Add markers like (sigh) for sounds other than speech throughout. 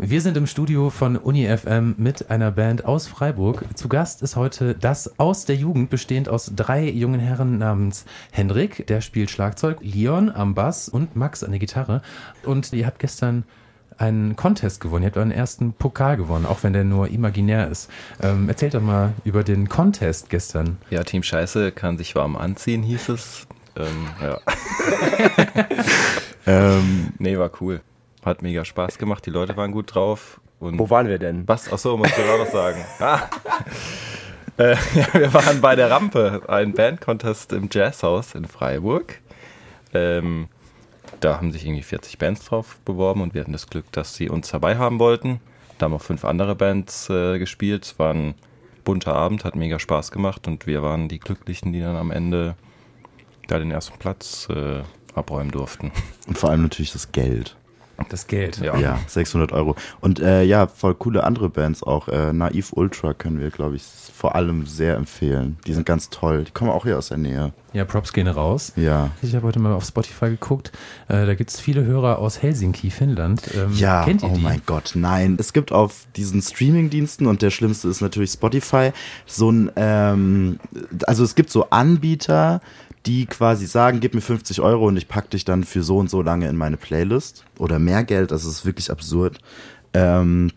Wir sind im Studio von Uni FM mit einer Band aus Freiburg. Zu Gast ist heute das aus der Jugend, bestehend aus drei jungen Herren namens Hendrik, der spielt Schlagzeug, Leon am Bass und Max an der Gitarre. Und ihr habt gestern einen Contest gewonnen. Ihr habt euren ersten Pokal gewonnen, auch wenn der nur imaginär ist. Ähm, erzählt doch mal über den Contest gestern. Ja, Team Scheiße kann sich warm anziehen, hieß es. Ähm, ja. (laughs) (laughs) ähm, nee, war cool. Hat mega Spaß gemacht, die Leute waren gut drauf. Und Wo waren wir denn? Was? Achso, muss ich auch noch sagen. (laughs) Ah. Äh, ja, wir waren bei der Rampe, ein Bandcontest im Jazzhaus in Freiburg. Ähm, da haben sich irgendwie 40 Bands drauf beworben und wir hatten das Glück, dass sie uns dabei haben wollten. Da haben auch fünf andere Bands äh, gespielt. Es war ein bunter Abend, hat mega Spaß gemacht und wir waren die Glücklichen, die dann am Ende da den ersten Platz äh, abräumen durften. Und vor allem natürlich das Geld. Das Geld, ja. Ja, 600 Euro. Und äh, ja, voll coole andere Bands auch. Äh, Naiv Ultra können wir, glaube ich, vor allem sehr empfehlen. Die sind ganz toll. Die kommen auch hier aus der Nähe. Ja, Props gehen raus. Ja. Ich habe heute mal auf Spotify geguckt. Äh, da gibt es viele Hörer aus Helsinki, Finnland. Ähm, ja, kennt ihr oh die? mein Gott, nein. Es gibt auf diesen Streaming-Diensten und der schlimmste ist natürlich Spotify so ein, ähm, also es gibt so Anbieter, die quasi sagen, gib mir 50 Euro und ich packe dich dann für so und so lange in meine Playlist oder mehr Geld, das ist wirklich absurd. Ähm,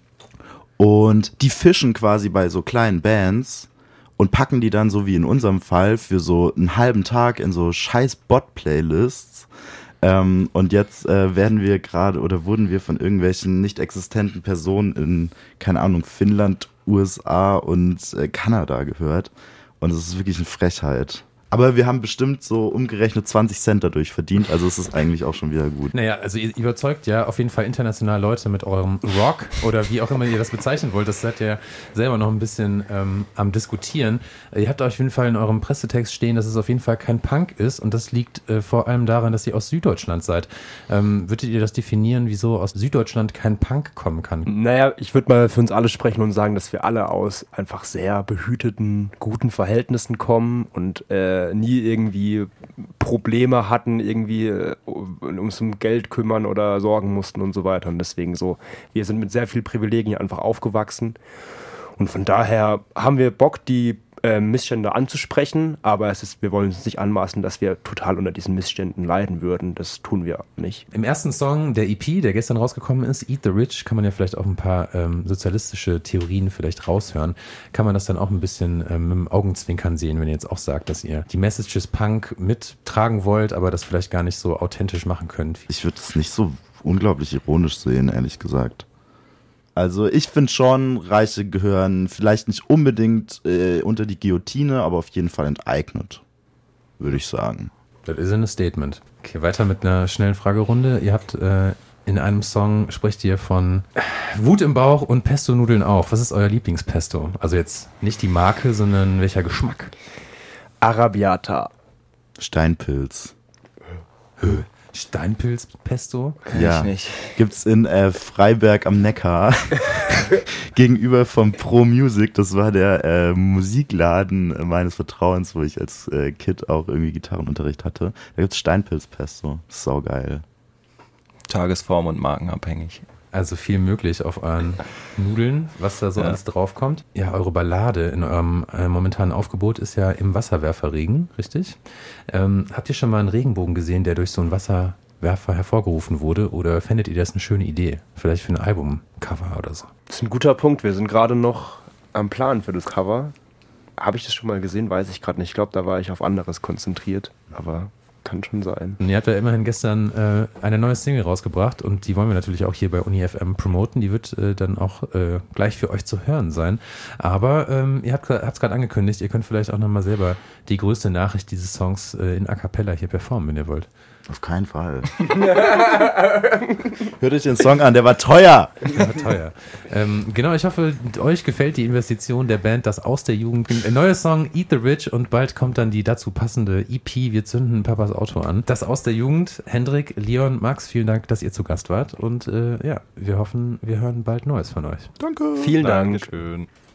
und die fischen quasi bei so kleinen Bands und packen die dann so wie in unserem Fall für so einen halben Tag in so scheiß Bot-Playlists. Ähm, und jetzt äh, werden wir gerade oder wurden wir von irgendwelchen nicht existenten Personen in, keine Ahnung, Finnland, USA und äh, Kanada gehört. Und es ist wirklich eine Frechheit. Aber wir haben bestimmt so umgerechnet 20 Cent dadurch verdient, also es ist eigentlich auch schon wieder gut. Naja, also ihr überzeugt ja auf jeden Fall international Leute mit eurem Rock oder wie auch immer ihr das bezeichnen wollt. Das seid ihr selber noch ein bisschen ähm, am Diskutieren. Ihr habt auf jeden Fall in eurem Pressetext stehen, dass es auf jeden Fall kein Punk ist und das liegt äh, vor allem daran, dass ihr aus Süddeutschland seid. Ähm, würdet ihr das definieren, wieso aus Süddeutschland kein Punk kommen kann? Naja, ich würde mal für uns alle sprechen und sagen, dass wir alle aus einfach sehr behüteten, guten Verhältnissen kommen und äh, nie irgendwie Probleme hatten, irgendwie äh, ums Geld kümmern oder sorgen mussten und so weiter. Und deswegen so, wir sind mit sehr viel Privilegien einfach aufgewachsen. Und von daher haben wir Bock, die äh, Missstände anzusprechen, aber es ist, wir wollen uns nicht anmaßen, dass wir total unter diesen Missständen leiden würden. Das tun wir nicht. Im ersten Song der EP, der gestern rausgekommen ist, Eat the Rich, kann man ja vielleicht auch ein paar ähm, sozialistische Theorien vielleicht raushören. Kann man das dann auch ein bisschen ähm, mit dem Augenzwinkern sehen, wenn ihr jetzt auch sagt, dass ihr die Messages Punk mittragen wollt, aber das vielleicht gar nicht so authentisch machen könnt. Ich würde es nicht so unglaublich ironisch sehen, ehrlich gesagt. Also ich finde schon, Reiche gehören vielleicht nicht unbedingt äh, unter die Guillotine, aber auf jeden Fall enteignet, würde ich sagen. Das ist ein Statement. Okay, weiter mit einer schnellen Fragerunde. Ihr habt äh, in einem Song sprecht ihr von Wut im Bauch und Pesto-Nudeln auch. Was ist euer Lieblingspesto? Also jetzt nicht die Marke, sondern welcher Geschmack? Arabiata. Steinpilz. Steinpilzpesto? Ja, ich nicht. Gibt's in äh, Freiberg am Neckar (laughs) (laughs) gegenüber vom Pro Music. Das war der äh, Musikladen meines Vertrauens, wo ich als äh, Kid auch irgendwie Gitarrenunterricht hatte. Da gibt's Steinpilzpesto. Saugeil. Tagesform und markenabhängig. Also viel möglich auf euren Nudeln, was da so ja. alles draufkommt. Ja, eure Ballade in eurem äh, momentanen Aufgebot ist ja im Wasserwerferregen, richtig? Ähm, habt ihr schon mal einen Regenbogen gesehen, der durch so einen Wasserwerfer hervorgerufen wurde? Oder fändet ihr das eine schöne Idee? Vielleicht für ein Albumcover oder so? Das ist ein guter Punkt. Wir sind gerade noch am Plan für das Cover. Habe ich das schon mal gesehen? Weiß ich gerade nicht. Ich glaube, da war ich auf anderes konzentriert. Aber kann schon sein. Und ihr habt ja immerhin gestern äh, eine neue Single rausgebracht und die wollen wir natürlich auch hier bei UniFM promoten. Die wird äh, dann auch äh, gleich für euch zu hören sein. Aber ähm, ihr habt es gerade angekündigt, ihr könnt vielleicht auch nochmal selber die größte Nachricht dieses Songs äh, in A Cappella hier performen, wenn ihr wollt. Auf keinen Fall. (laughs) Hört euch den Song an, der war teuer. Der war teuer. Ähm, genau, ich hoffe, euch gefällt die Investition der Band, das aus der Jugend. Ein neues Song, Eat the Rich, und bald kommt dann die dazu passende EP, Wir zünden Papas Auto an. Das aus der Jugend. Hendrik, Leon, Max, vielen Dank, dass ihr zu Gast wart. Und äh, ja, wir hoffen, wir hören bald Neues von euch. Danke. Vielen Dank. Dankeschön.